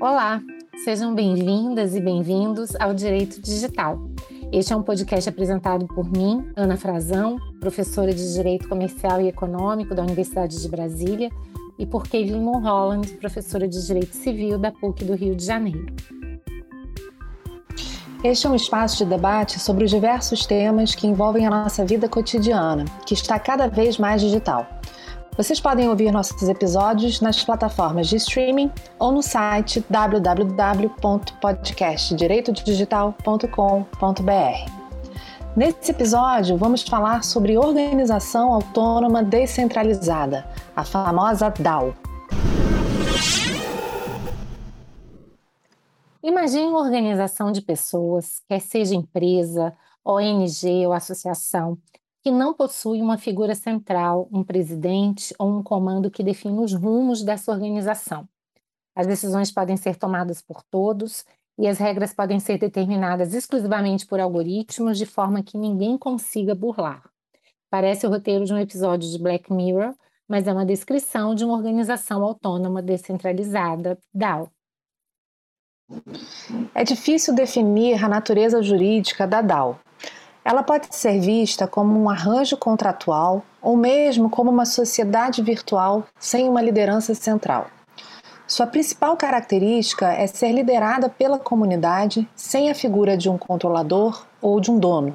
Olá, sejam bem-vindas e bem-vindos ao Direito Digital. Este é um podcast apresentado por mim, Ana Frazão, professora de Direito Comercial e Econômico da Universidade de Brasília, e por Caitlin Mulholland, professora de Direito Civil da PUC do Rio de Janeiro. Este é um espaço de debate sobre os diversos temas que envolvem a nossa vida cotidiana, que está cada vez mais digital. Vocês podem ouvir nossos episódios nas plataformas de streaming ou no site www.podcastdireitodigital.com.br. Nesse episódio, vamos falar sobre organização autônoma descentralizada, a famosa DAO. Imagine uma organização de pessoas, quer seja empresa, ONG ou associação, que não possui uma figura central, um presidente ou um comando que define os rumos dessa organização. As decisões podem ser tomadas por todos e as regras podem ser determinadas exclusivamente por algoritmos de forma que ninguém consiga burlar. Parece o roteiro de um episódio de Black Mirror, mas é uma descrição de uma organização autônoma descentralizada, DAO. É difícil definir a natureza jurídica da DAO, ela pode ser vista como um arranjo contratual ou mesmo como uma sociedade virtual sem uma liderança central. Sua principal característica é ser liderada pela comunidade sem a figura de um controlador ou de um dono.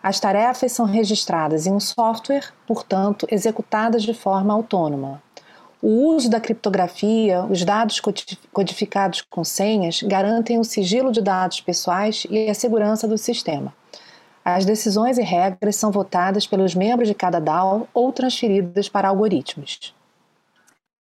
As tarefas são registradas em um software, portanto, executadas de forma autônoma. O uso da criptografia, os dados codificados com senhas garantem o sigilo de dados pessoais e a segurança do sistema. As decisões e regras são votadas pelos membros de cada DAO ou transferidas para algoritmos.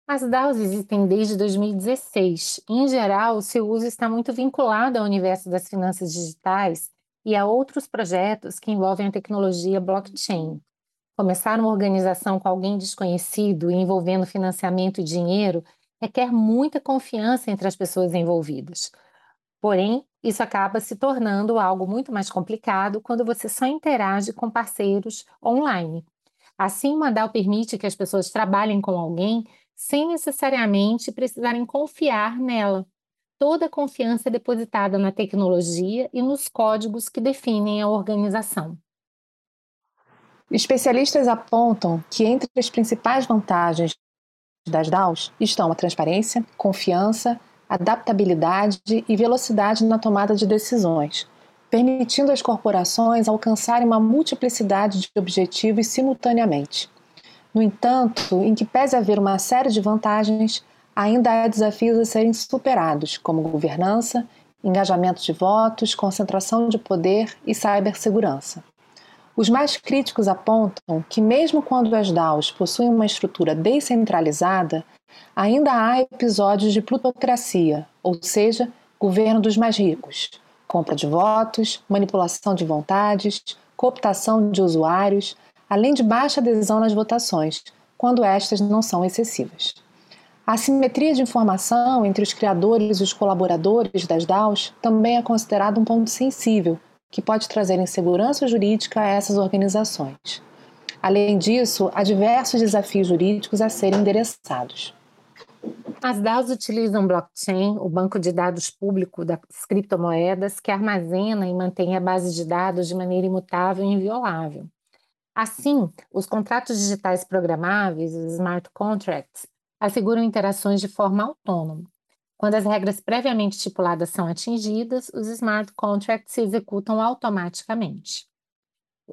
As DAOs existem desde 2016. Em geral, seu uso está muito vinculado ao universo das finanças digitais e a outros projetos que envolvem a tecnologia blockchain. Começar uma organização com alguém desconhecido e envolvendo financiamento e dinheiro requer muita confiança entre as pessoas envolvidas. Porém, isso acaba se tornando algo muito mais complicado quando você só interage com parceiros online. Assim, uma DAO permite que as pessoas trabalhem com alguém sem necessariamente precisarem confiar nela. Toda a confiança é depositada na tecnologia e nos códigos que definem a organização. Especialistas apontam que entre as principais vantagens das DAOs estão a transparência, confiança adaptabilidade e velocidade na tomada de decisões, permitindo às corporações alcançarem uma multiplicidade de objetivos simultaneamente. No entanto, em que pese haver uma série de vantagens, ainda há desafios a serem superados, como governança, engajamento de votos, concentração de poder e cibersegurança. Os mais críticos apontam que, mesmo quando as DAOs possuem uma estrutura descentralizada, ainda há episódios de plutocracia, ou seja, governo dos mais ricos, compra de votos, manipulação de vontades, cooptação de usuários, além de baixa adesão nas votações, quando estas não são excessivas. A assimetria de informação entre os criadores e os colaboradores das DAOs também é considerado um ponto sensível, que pode trazer insegurança jurídica a essas organizações. Além disso, há diversos desafios jurídicos a serem endereçados. As DAOs utilizam blockchain, o banco de dados público das criptomoedas, que armazena e mantém a base de dados de maneira imutável e inviolável. Assim, os contratos digitais programáveis, os smart contracts, asseguram interações de forma autônoma. Quando as regras previamente estipuladas são atingidas, os smart contracts se executam automaticamente.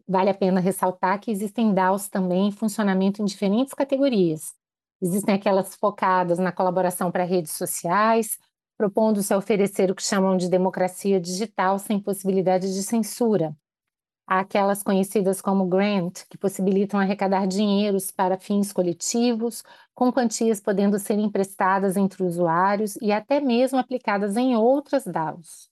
Vale a pena ressaltar que existem DAOs também em funcionamento em diferentes categorias, Existem aquelas focadas na colaboração para redes sociais, propondo-se a oferecer o que chamam de democracia digital sem possibilidade de censura. Aquelas conhecidas como grant, que possibilitam arrecadar dinheiros para fins coletivos, com quantias podendo ser emprestadas entre usuários e até mesmo aplicadas em outras DAOs.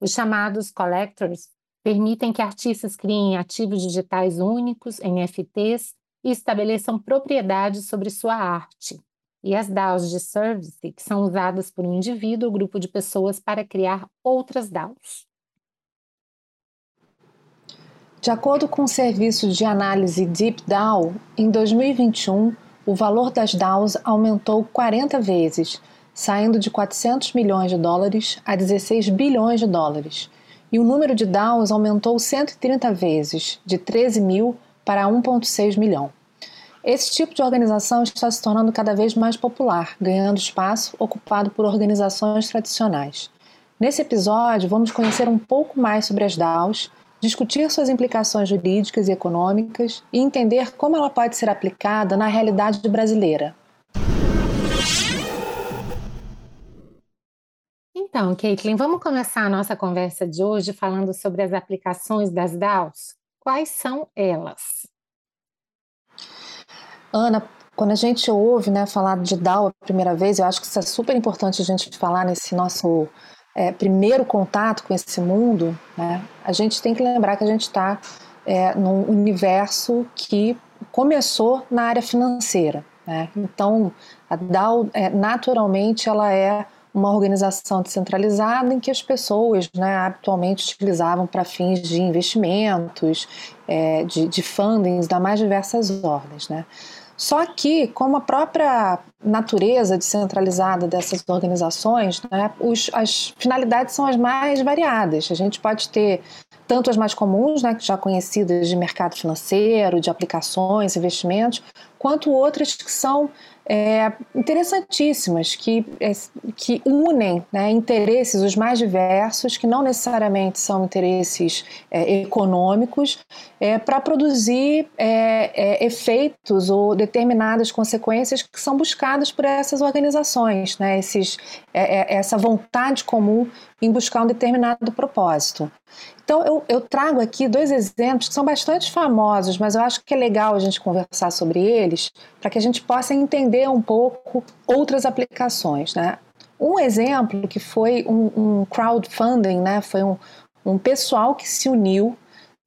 Os chamados collectors permitem que artistas criem ativos digitais únicos, NFTs, e estabeleçam propriedade sobre sua arte. e as DAOs de service, que são usadas por um indivíduo ou grupo de pessoas para criar outras DAOs. De acordo com o serviço de análise DeepDAO, em 2021, o valor das DAOs aumentou 40 vezes, saindo de 400 milhões de dólares a 16 bilhões de dólares. E o número de DAOs aumentou 130 vezes, de 13 mil para 1,6 milhão. Esse tipo de organização está se tornando cada vez mais popular, ganhando espaço ocupado por organizações tradicionais. Nesse episódio, vamos conhecer um pouco mais sobre as DAOs discutir suas implicações jurídicas e econômicas e entender como ela pode ser aplicada na realidade brasileira. Então, Caitlin, vamos começar a nossa conversa de hoje falando sobre as aplicações das DAOs. Quais são elas? Ana, quando a gente ouve né, falar de DAO a primeira vez, eu acho que isso é super importante a gente falar nesse nosso é, primeiro contato com esse mundo, né, a gente tem que lembrar que a gente está é, num universo que começou na área financeira. Né? Então, a DAO, é, naturalmente, ela é uma organização descentralizada em que as pessoas né, habitualmente utilizavam para fins de investimentos, é, de, de fundings das mais diversas ordens. Né? Só que, como a própria natureza descentralizada dessas organizações, né, os, as finalidades são as mais variadas. A gente pode ter tanto as mais comuns, né, já conhecidas de mercado financeiro, de aplicações, investimentos, quanto outras que são é, interessantíssimas, que, é, que unem né, interesses os mais diversos, que não necessariamente são interesses é, econômicos, é, para produzir é, é, efeitos ou determinadas consequências que são buscadas por essas organizações, né, esses, essa vontade comum em buscar um determinado propósito. Então, eu, eu, trago aqui dois exemplos que são bastante famosos, mas eu acho que é legal a gente conversar sobre eles para que a gente possa entender um pouco outras aplicações. Né? Um exemplo que foi um, um crowdfunding, né? foi um, um pessoal que se uniu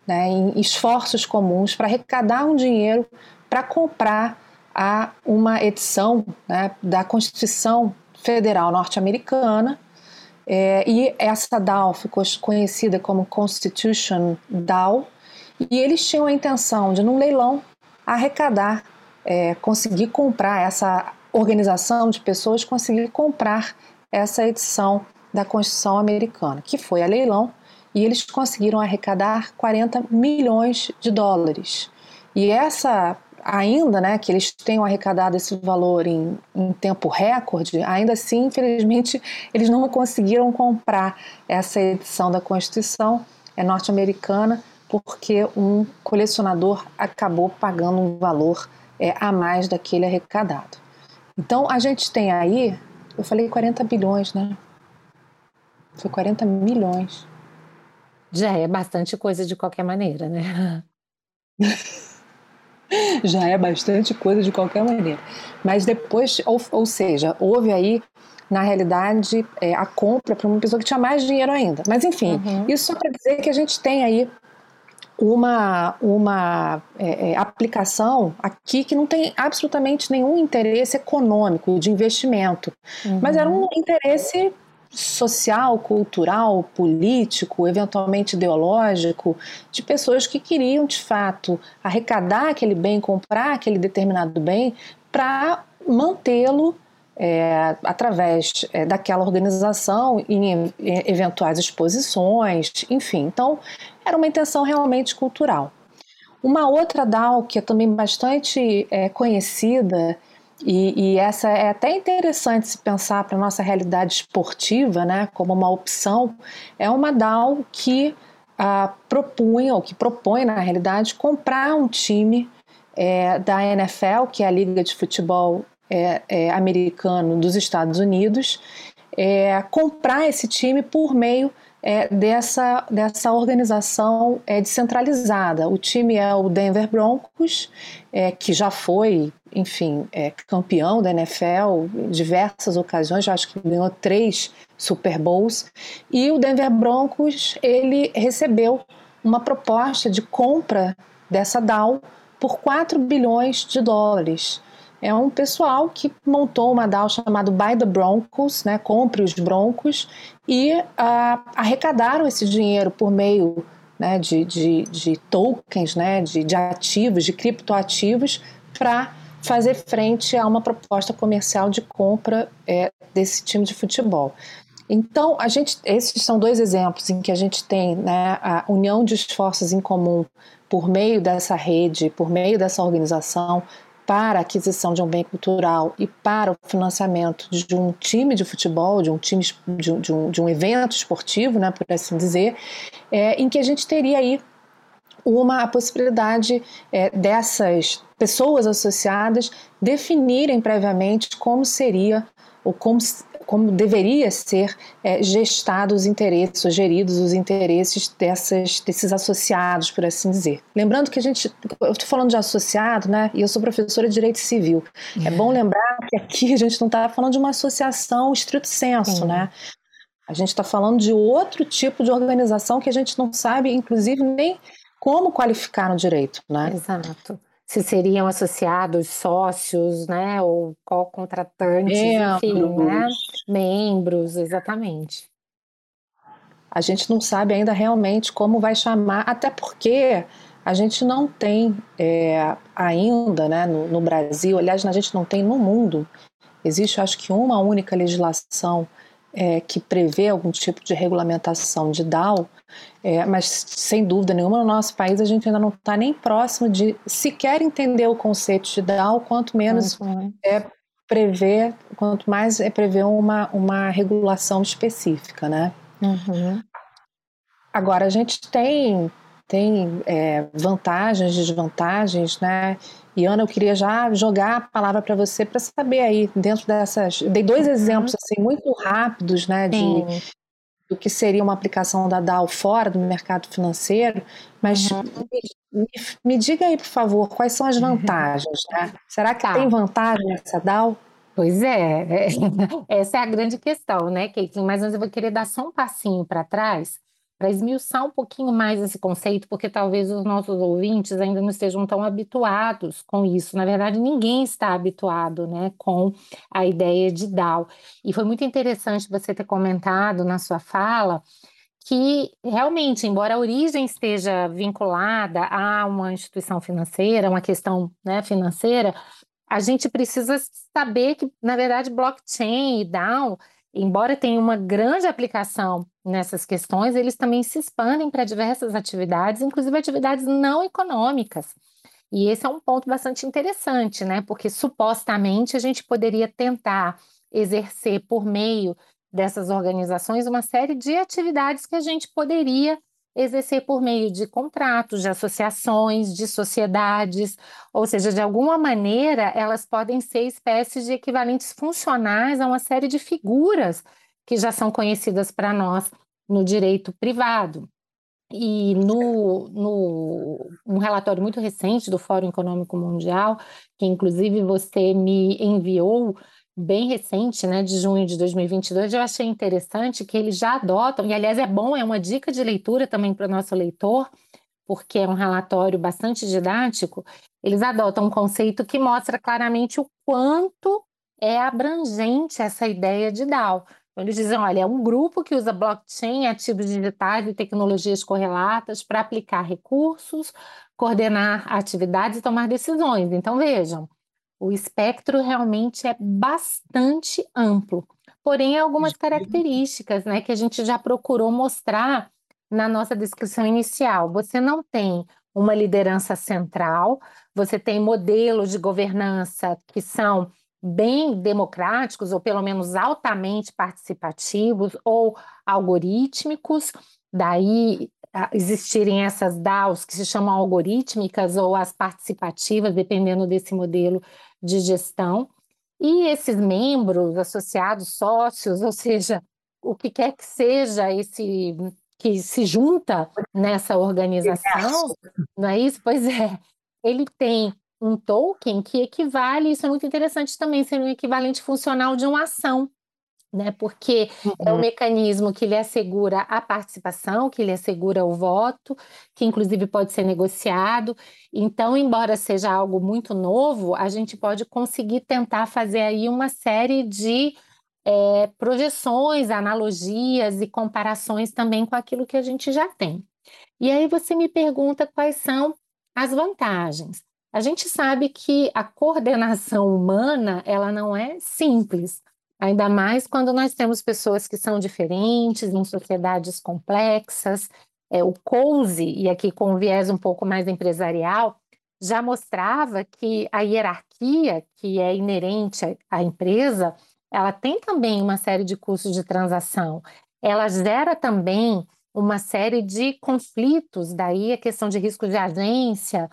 né, em esforços comuns para arrecadar um dinheiro para comprar a uma edição né, da Constituição Federal Norte-Americana é, e essa DAO ficou conhecida como Constitution DAO, e eles tinham a intenção de, num leilão, arrecadar, é, conseguir comprar essa organização de pessoas, conseguir comprar essa edição da Constituição Americana, que foi a leilão, e eles conseguiram arrecadar 40 milhões de dólares. E essa ainda né, que eles tenham arrecadado esse valor em, em, tempo recorde, ainda assim, infelizmente, eles não conseguiram comprar essa edição da Constituição é norte-americana porque um colecionador acabou pagando um valor é, a mais daquele arrecadado. Então, a gente tem aí, eu falei 40 bilhões, né? Foi 40 milhões. Já é bastante coisa de qualquer maneira, né? já é bastante coisa de qualquer maneira. Mas depois, ou, ou seja, houve aí, na realidade, é, a compra para uma pessoa que tinha mais dinheiro ainda. Mas enfim, uhum. isso só para dizer que a gente tem aí uma, uma é, é, aplicação aqui que não tem absolutamente nenhum interesse econômico de investimento, uhum. mas era um interesse social, cultural, político, eventualmente ideológico, de pessoas que queriam de fato arrecadar aquele bem, comprar aquele determinado bem para mantê-lo é, através é, daquela organização em, em eventuais exposições, enfim. Então, era uma intenção realmente cultural. Uma outra DAO que é também bastante é, conhecida e, e, essa é até interessante se pensar para a nossa realidade esportiva, né, como uma opção, é uma DAO que ah, propunha, ou que propõe, na realidade, comprar um time é, da NFL, que é a Liga de Futebol é, é, Americano dos Estados Unidos, é, comprar esse time por meio é, dessa, dessa organização é, descentralizada. O time é o Denver Broncos, é, que já foi, enfim, é, campeão da NFL em diversas ocasiões, acho que ganhou três Super Bowls, e o Denver Broncos ele recebeu uma proposta de compra dessa DAO por 4 bilhões de dólares. é um pessoal que montou uma DAO chamada Buy the Broncos, né, compre os broncos, e uh, arrecadaram esse dinheiro por meio né, de, de, de tokens, né, de, de ativos, de criptoativos, para fazer frente a uma proposta comercial de compra é, desse time de futebol. Então, a gente, esses são dois exemplos em que a gente tem né, a união de esforços em comum por meio dessa rede, por meio dessa organização, para a aquisição de um bem cultural e para o financiamento de um time de futebol, de um time de um, de um, evento esportivo, né, por assim dizer, é, em que a gente teria aí uma a possibilidade é, dessas pessoas associadas definirem previamente como seria ou como, como deveria ser é, gestados os interesses, ou geridos os interesses dessas, desses associados, por assim dizer. Lembrando que a gente, eu estou falando de associado, né? E eu sou professora de Direito Civil. É, é bom lembrar que aqui a gente não está falando de uma associação estrito senso, Sim. né? A gente está falando de outro tipo de organização que a gente não sabe, inclusive, nem como qualificar no direito, né? Exato se seriam associados sócios, né, ou co-contratantes, enfim, né, membros, exatamente. A gente não sabe ainda realmente como vai chamar, até porque a gente não tem é, ainda, né, no, no Brasil, aliás, a gente não tem no mundo, existe acho que uma única legislação é, que prevê algum tipo de regulamentação de DAO, é, mas sem dúvida nenhuma no nosso país a gente ainda não está nem próximo de sequer entender o conceito de DAO, quanto menos uhum. é prever, quanto mais é prever uma, uma regulação específica, né? Uhum. Agora a gente tem tem é, vantagens, desvantagens, né? E Ana, eu queria já jogar a palavra para você para saber aí dentro dessas. Dei dois uhum. exemplos assim muito rápidos, né, de do que seria uma aplicação da DAO fora do mercado financeiro, mas uhum. me, me, diga aí, por favor, quais são as vantagens, né? Será que tá. tem vantagem nessa DAO? Pois é, é, essa é a grande questão, né, Caitlin? Mas eu vou querer dar só um passinho para trás para esmiuçar um pouquinho mais esse conceito, porque talvez os nossos ouvintes ainda não estejam tão habituados com isso. Na verdade, ninguém está habituado né, com a ideia de DAO. E foi muito interessante você ter comentado na sua fala que realmente, embora a origem esteja vinculada a uma instituição financeira, uma questão né, financeira, a gente precisa saber que, na verdade, blockchain e DAO embora tenha uma grande aplicação nessas questões, eles também se expandem para diversas atividades, inclusive atividades não econômicas. E esse é um ponto bastante interessante, né? Porque supostamente a gente poderia tentar exercer por meio dessas organizações uma série de atividades que a gente poderia exercer por meio de contratos, de associações, de sociedades, ou seja, de alguma maneira elas podem ser espécies de equivalentes funcionais a uma série de figuras que já são conhecidas para nós no direito privado. E no, no um relatório muito recente do Fórum Econômico Mundial, que inclusive você me enviou bem recente, né, de junho de 2022, eu achei interessante que eles já adotam, e aliás é bom, é uma dica de leitura também para o nosso leitor, porque é um relatório bastante didático, eles adotam um conceito que mostra claramente o quanto é abrangente essa ideia de DAO. Então, eles dizem, olha, é um grupo que usa blockchain, ativos digitais e tecnologias correlatas para aplicar recursos, coordenar atividades e tomar decisões. Então, vejam, o espectro realmente é bastante amplo, porém algumas características né, que a gente já procurou mostrar na nossa descrição inicial. Você não tem uma liderança central, você tem modelos de governança que são bem democráticos, ou pelo menos altamente participativos ou algorítmicos, daí existirem essas DAOs que se chamam algorítmicas ou as participativas, dependendo desse modelo de gestão. E esses membros, associados, sócios, ou seja, o que quer que seja esse que se junta nessa organização, não é isso? Pois é, ele tem um token que equivale, isso é muito interessante também, ser um equivalente funcional de uma ação. né? Porque uhum. é um mecanismo que lhe assegura a participação, que lhe assegura o voto, que inclusive pode ser negociado. Então, embora seja algo muito novo, a gente pode conseguir tentar fazer aí uma série de é, projeções, analogias e comparações também com aquilo que a gente já tem. E aí você me pergunta quais são as vantagens. A gente sabe que a coordenação humana ela não é simples. Ainda mais quando nós temos pessoas que são diferentes, em sociedades complexas. É, o Coase, e aqui com um viés um pouco mais empresarial, já mostrava que a hierarquia que é inerente à empresa, ela tem também uma série de custos de transação. Ela gera também uma série de conflitos, daí a questão de risco de agência,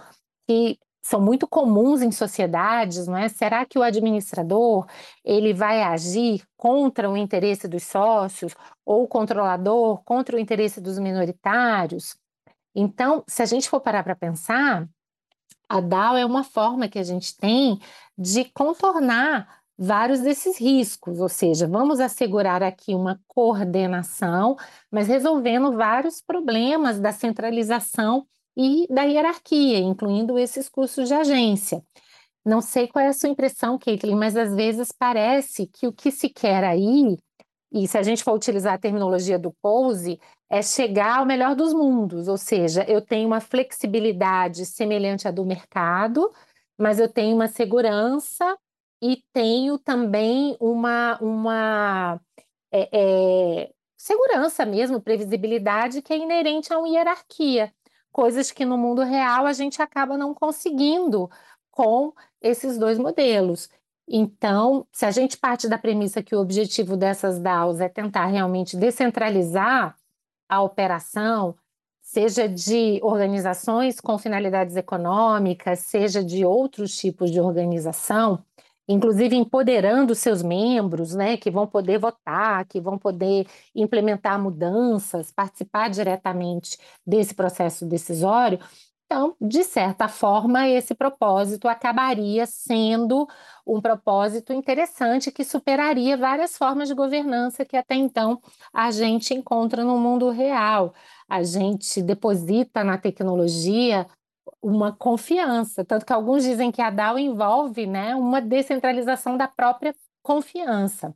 que são muito comuns em sociedades, não é? Será que o administrador ele vai agir contra o interesse dos sócios ou o controlador contra o interesse dos minoritários? Então, se a gente for parar para pensar, a DAO é uma forma que a gente tem de contornar vários desses riscos, ou seja, vamos assegurar aqui uma coordenação, mas resolvendo vários problemas da centralização e da hierarquia, incluindo esses custos de agência. Não sei qual é a sua impressão, Caitlin, mas às vezes parece que o que se quer aí, e se a gente for utilizar a terminologia do Pose, é chegar ao melhor dos mundos, ou seja, eu tenho uma flexibilidade semelhante à do mercado, mas eu tenho uma segurança e tenho também uma, uma é, é, segurança mesmo, previsibilidade que é inerente a uma hierarquia coisas que no mundo real a gente acaba não conseguindo com esses dois modelos. Então, se a gente parte da premissa que o objetivo dessas DAOs é tentar realmente descentralizar a operação, seja de organizações com finalidades econômicas, seja de outros tipos de organização, inclusive empoderando seus membros, né, que vão poder votar, que vão poder implementar mudanças, participar diretamente desse processo decisório. Então, de certa forma, esse propósito acabaria sendo um propósito interessante que superaria várias formas de governança que até então a gente encontra no mundo real. A gente deposita na tecnologia uma confiança, tanto que alguns dizem que a DAO envolve né, uma descentralização da própria confiança.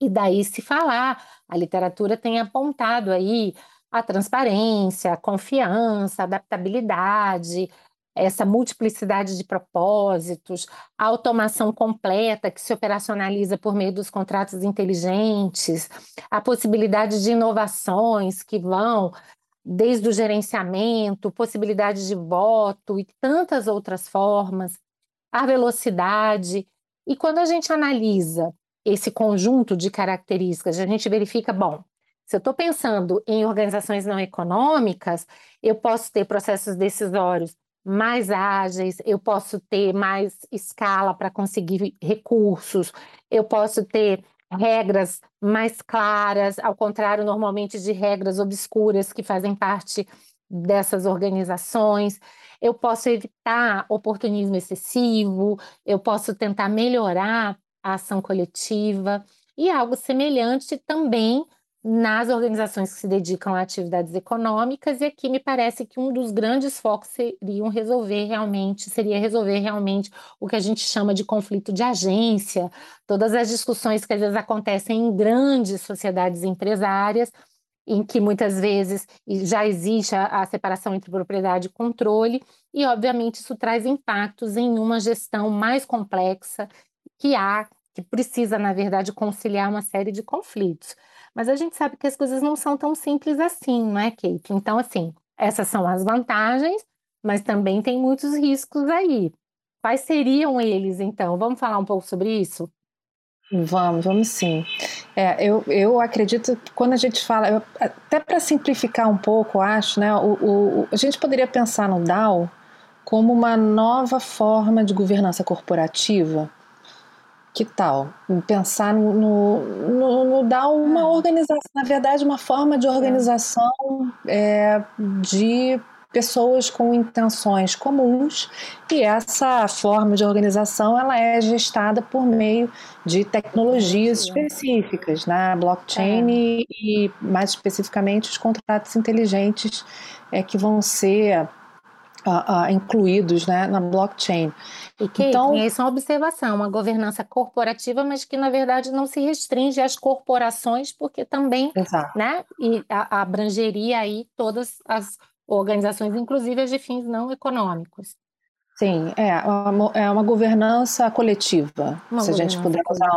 E daí se falar, a literatura tem apontado aí a transparência, a confiança, a adaptabilidade, essa multiplicidade de propósitos, a automação completa que se operacionaliza por meio dos contratos inteligentes, a possibilidade de inovações que vão desde o gerenciamento, possibilidade de voto e tantas outras formas, a velocidade. E quando a gente analisa esse conjunto de características, a gente verifica, bom, se eu estou pensando em organizações não econômicas, eu posso ter processos decisórios mais ágeis, eu posso ter mais escala para conseguir recursos, eu posso ter regras mais claras, ao contrário, normalmente, de regras obscuras que fazem parte dessas organizações. Eu posso evitar oportunismo excessivo, eu posso tentar melhorar a ação coletiva e algo semelhante também nas organizações que se dedicam a atividades econômicas, e aqui me parece que um dos grandes focos seriam resolver realmente, seria resolver realmente o que a gente chama de conflito de agência, todas as discussões que às vezes acontecem em grandes sociedades empresárias, em que muitas vezes já existe a, a separação entre propriedade e controle, e obviamente isso traz impactos em uma gestão mais complexa que há, que precisa, na verdade, conciliar uma série de conflitos. Mas a gente sabe que as coisas não são tão simples assim, não é, Kate? Então, assim, essas são as vantagens, mas também tem muitos riscos aí. Quais seriam eles, então? Vamos falar um pouco sobre isso? Vamos, vamos sim. É, eu, eu acredito que quando a gente fala, eu, até para simplificar um pouco, acho, né, o, o, a gente poderia pensar no DAO como uma nova forma de governança corporativa que tal? Pensar no, no, no, dar uma organização, na verdade, uma forma de organização é, de pessoas com intenções comuns. E essa forma de organização ela é gestada por meio de tecnologias específicas, né? blockchain é. e, e, mais especificamente os contratos inteligentes é, que vão ser uh, uh, incluídos né, na blockchain. E que então, isso é uma observação, uma governança corporativa, mas que na verdade não se restringe às corporações, porque também exato. né, e abrangeria aí todas as organizações, inclusive as de fins não econômicos. Sim, é uma, é uma governança coletiva. Uma se a gente puder usar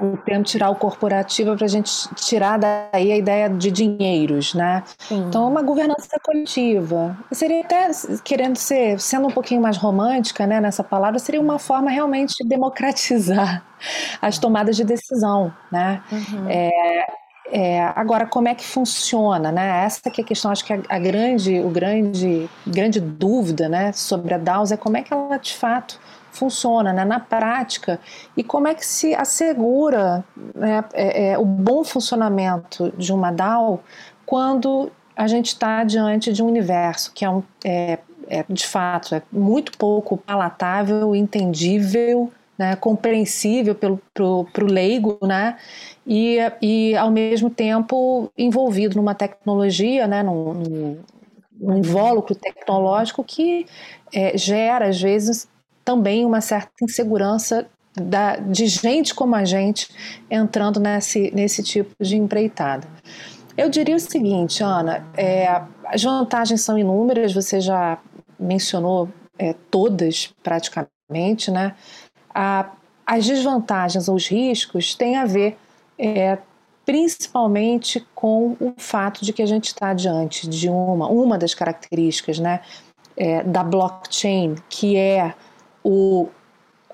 o, o termo tirar o corporativo para a gente tirar daí a ideia de dinheiros, né? Sim. Então, uma governança coletiva. Seria até, querendo ser, sendo um pouquinho mais romântica né, nessa palavra, seria uma forma realmente de democratizar as tomadas de decisão, né? Uhum. É, é, agora, como é que funciona, né? Essa que é a questão, acho que a, a, grande, o grande, grande dúvida, né, sobre a DAOs é como é que ela de fato funciona, né, na prática e como é que se assegura né, é, é, o bom funcionamento de uma DAO quando a gente está diante de um universo que é, um, é, é de fato é muito pouco palatável, entendível né, compreensível pro, pro leigo, né, e, e ao mesmo tempo envolvido numa tecnologia, né, num, num, num invólucro tecnológico que é, gera às vezes também uma certa insegurança da, de gente como a gente entrando nesse, nesse tipo de empreitada. Eu diria o seguinte, Ana, é, as vantagens são inúmeras, você já mencionou é, todas praticamente, né? A, as desvantagens ou os riscos têm a ver é, principalmente com o fato de que a gente está diante de uma, uma das características né, é, da blockchain, que é o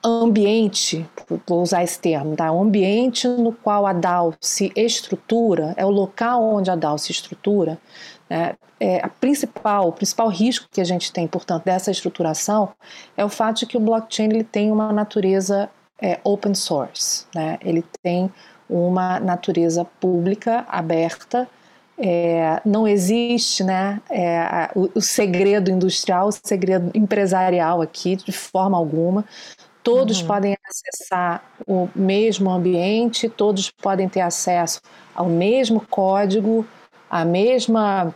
ambiente, vou usar esse termo, tá? o ambiente no qual a DAO se estrutura, é o local onde a DAO se estrutura, né? É, a principal, o principal risco que a gente tem, portanto, dessa estruturação é o fato de que o blockchain ele tem uma natureza é, open source, né? ele tem uma natureza pública, aberta, é, não existe né, é, o, o, segredo industrial, o segredo empresarial aqui, de forma alguma. Todos uhum. podem acessar o mesmo ambiente, todos podem ter acesso ao mesmo código, a mesma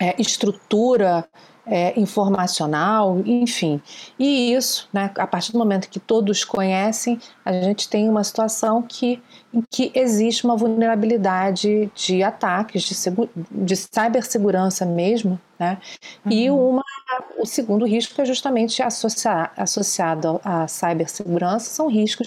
é, estrutura é, informacional, enfim. E isso, né, a partir do momento que todos conhecem, a gente tem uma situação que, em que existe uma vulnerabilidade de ataques, de, de cibersegurança mesmo, né? Uhum. E uma, o segundo risco é justamente associar, associado à cibersegurança, são riscos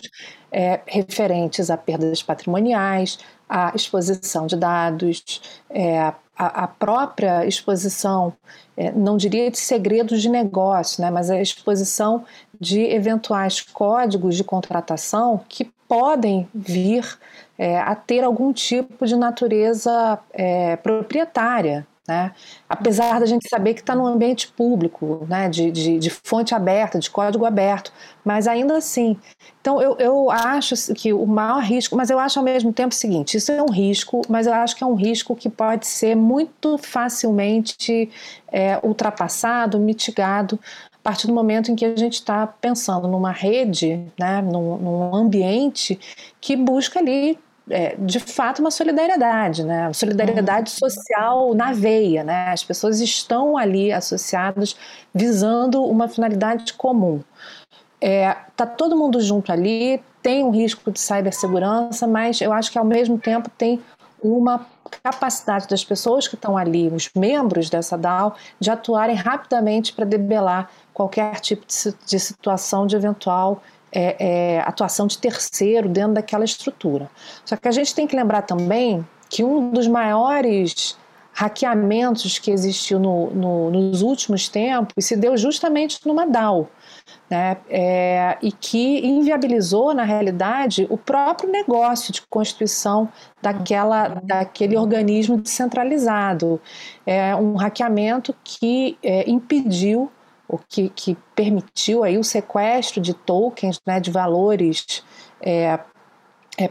é, referentes a perdas patrimoniais, a exposição de dados, é, a, a, própria exposição, é, não diria de segredos de negócio, né, mas a exposição de eventuais códigos de contratação que podem vir é, a ter algum tipo de natureza é, proprietária, né? Apesar da gente saber que está no ambiente público, né? De, de, de, fonte aberta, de código aberto, mas ainda assim. Então eu, eu acho que o maior risco, mas eu acho ao mesmo tempo o seguinte: isso é um risco, mas eu acho que é um risco que pode ser muito facilmente é, ultrapassado, mitigado partir do momento em que a gente está pensando numa rede, né, num, num ambiente que busca ali é, de fato uma solidariedade, né? Solidariedade uhum. social na veia, né? As pessoas estão ali associadas visando uma finalidade comum. É, tá todo mundo junto ali, tem um risco de cibersegurança, mas eu acho que ao mesmo tempo tem uma capacidade das pessoas que estão ali, os membros dessa DAO, de atuarem rapidamente para debelar qualquer tipo de, situação de eventual é, é, atuação de terceiro dentro daquela estrutura. Só que a gente tem que lembrar também que um dos maiores hackeamentos que existiu no, no, nos últimos tempos se deu justamente numa DAO. Né, é, e que inviabilizou, na realidade, o próprio negócio de constituição daquela, daquele organismo descentralizado. É um hackeamento que é, impediu o que, que permitiu aí o sequestro de tokens, né, de valores é, é,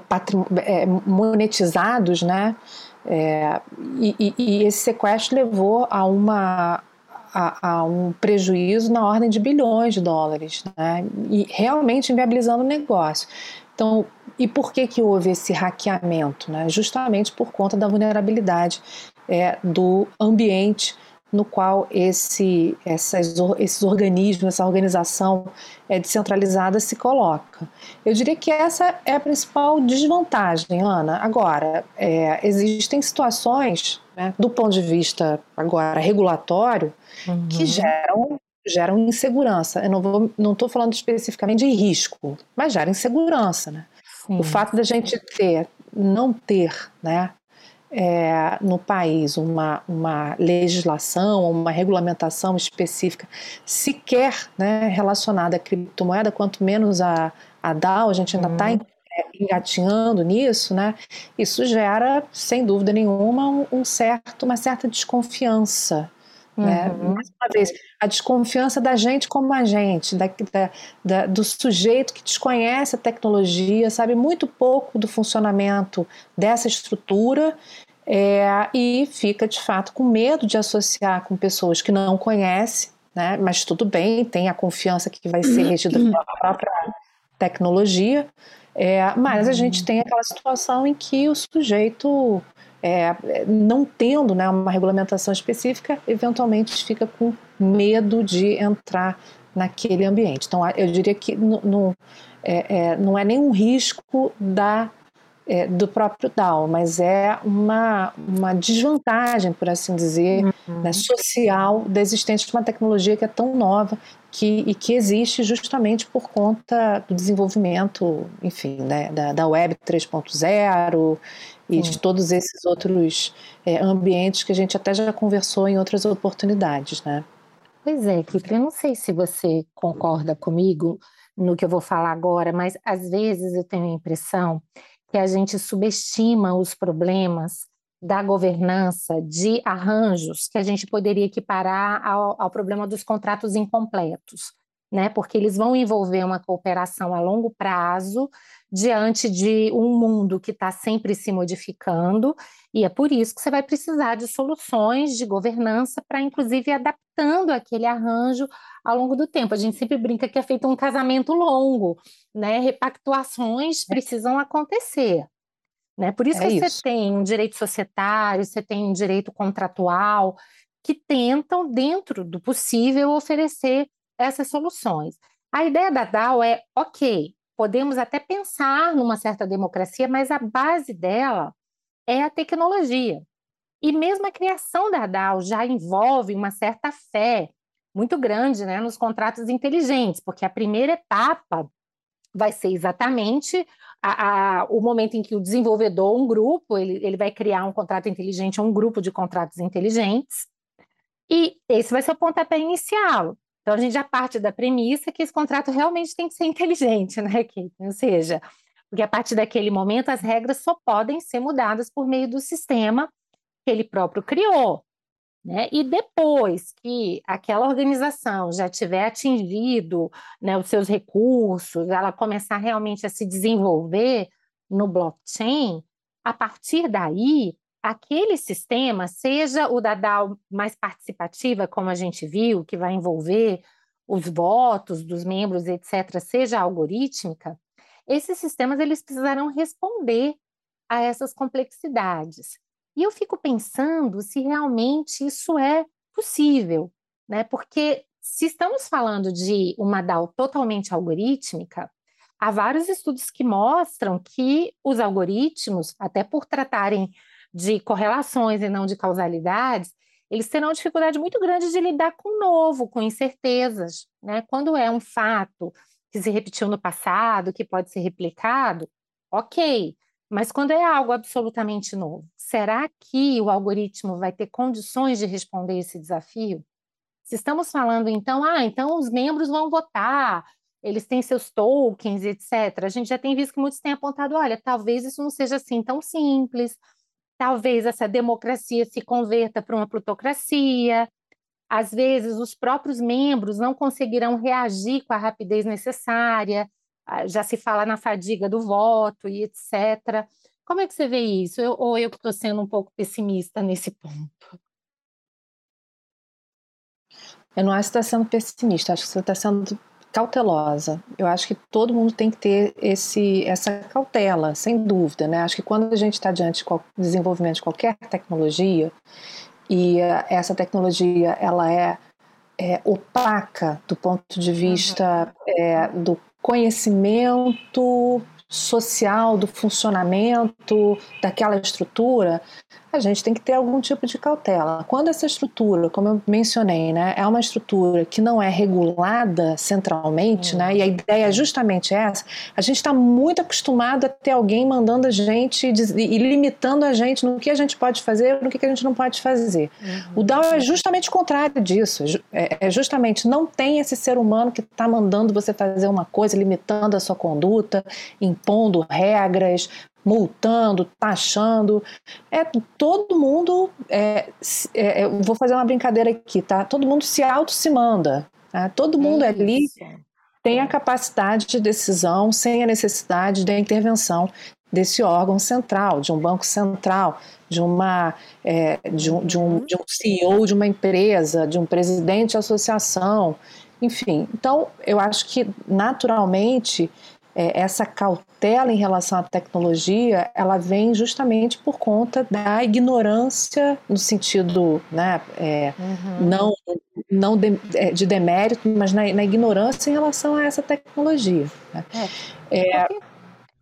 é, monetizados, né, é, e, e, esse sequestro levou a uma a, a, um prejuízo na ordem de bilhões de dólares, né? e realmente inviabilizando o negócio. Então, e por que, que houve esse hackeamento? Né? Justamente por conta da vulnerabilidade é, do ambiente no qual esse, essas, esses organismos, essa organização é, descentralizada se coloca. Eu diria que essa é a principal desvantagem, Ana. Agora, é, existem situações, né, do ponto de vista agora regulatório, uhum. que geram geram insegurança. Eu não estou falando especificamente de risco, mas gera insegurança, né? O fato da gente ter, não ter, né, é, no país uma, uma legislação, uma regulamentação específica sequer né, relacionada à criptomoeda, quanto menos a, a DAO, a gente ainda está uhum. É, engatinhando nisso, né? Isso gera, sem dúvida nenhuma, um, um certo, uma certa desconfiança né? Uhum. Mais uma vez, a desconfiança da gente como a gente, da, da, da, do sujeito que desconhece a tecnologia, sabe muito pouco do funcionamento dessa estrutura é, e fica de fato com medo de associar com pessoas que não conhece, né? mas tudo bem, tem a confiança que vai ser regida pela própria tecnologia, é, mas a gente tem aquela situação em que o sujeito é, não tendo né, uma regulamentação específica, eventualmente fica com medo de entrar naquele ambiente. Então, eu diria que não, não é, é, não é nenhum risco da, é, do próprio DAO, mas é uma, uma desvantagem, por assim dizer, uhum. né, social da existência de uma tecnologia que é tão nova que, e que existe justamente por conta do desenvolvimento, enfim, né, da, da Web 3.0 e de todos esses outros é, ambientes que a gente até já conversou em outras oportunidades, né? Pois é, Kipri, eu não sei se você concorda comigo no que eu vou falar agora, mas às vezes eu tenho a impressão que a gente subestima os problemas da governança de arranjos que a gente poderia equiparar ao, ao problema dos contratos incompletos né? Porque eles vão envolver uma cooperação a longo prazo diante de um mundo que está sempre se modificando, e é por isso que você vai precisar de soluções de governança para, inclusive, adaptando aquele arranjo ao longo do tempo. A gente sempre brinca que é feito um casamento longo, né? Repactuações é. precisam acontecer. Né? Por isso é que isso. você tem um direito societário, você tem um direito contratual, que tentam, dentro do possível, oferecer essas soluções. A ideia da DAO é, ok, podemos até pensar numa certa democracia, mas a base dela é a tecnologia. E mesmo a criação da DAO já envolve uma certa fé muito grande né, nos contratos inteligentes, porque a primeira etapa vai ser exatamente a, a, o momento em que o desenvolvedor, um grupo, ele, ele vai criar um contrato inteligente, um grupo de contratos inteligentes, e esse vai ser o pontapé inicial. Então, a gente já parte da premissa que esse contrato realmente tem que ser inteligente, né, Kate? Ou seja, porque a partir daquele momento as regras só podem ser mudadas por meio do sistema que ele próprio criou. Né? E depois que aquela organização já tiver atingido né, os seus recursos, ela começar realmente a se desenvolver no blockchain, a partir daí aquele sistema, seja o da DAO mais participativa, como a gente viu, que vai envolver os votos dos membros, etc., seja algorítmica, esses sistemas eles precisarão responder a essas complexidades. E eu fico pensando se realmente isso é possível, né? Porque se estamos falando de uma DAO totalmente algorítmica, há vários estudos que mostram que os algoritmos, até por tratarem de correlações e não de causalidades, eles terão dificuldade muito grande de lidar com o novo, com incertezas. Né? Quando é um fato que se repetiu no passado, que pode ser replicado, ok. Mas quando é algo absolutamente novo, será que o algoritmo vai ter condições de responder esse desafio? Se estamos falando, então, ah, então os membros vão votar, eles têm seus tokens, etc. A gente já tem visto que muitos têm apontado, olha, talvez isso não seja assim tão simples, talvez essa democracia se converta para uma plutocracia. Às vezes, os próprios membros não conseguirão reagir com a rapidez necessária, ah, já se fala na fadiga do voto e etc. Como é que você vê isso? Eu, ou eu que estou sendo um pouco pessimista nesse ponto? Eu não acho que está sendo pessimista, acho que você está sendo cautelosa. Eu acho que todo mundo tem que ter esse, essa cautela, sem dúvida. Né? Acho que quando a gente está diante do desenvolvimento de qualquer tecnologia, e essa tecnologia ela é, é opaca do ponto de vista uhum. é, do conhecimento social, do funcionamento daquela estrutura, a gente tem que ter algum tipo de cautela. Quando essa estrutura, como eu mencionei, né, é uma estrutura que não é regulada centralmente, uhum. né, e a ideia é justamente essa, a gente está muito acostumado a ter alguém mandando a gente e limitando a gente no que a gente pode fazer e no que a gente não pode fazer. Uhum. O DAO é justamente o contrário disso, é, é justamente não tem esse ser humano que está mandando você fazer uma coisa, limitando a sua conduta, impondo regras, multando, taxando. É todo mundo. É, é, eu vou fazer uma brincadeira aqui, tá? Todo mundo se auto se manda. Tá? Todo mundo é ali tem a capacidade de decisão sem a necessidade da intervenção desse órgão central, de um banco central, de uma é, de, um, de, um, uhum. de um CEO de uma empresa, de um presidente de associação, enfim. Então, eu acho que naturalmente é, essa cautela em relação à tecnologia, ela vem justamente por conta da ignorância no sentido, né, é, uhum. não, não de, é, de, demérito, mas na, na, ignorância em relação a essa tecnologia. Né? É. é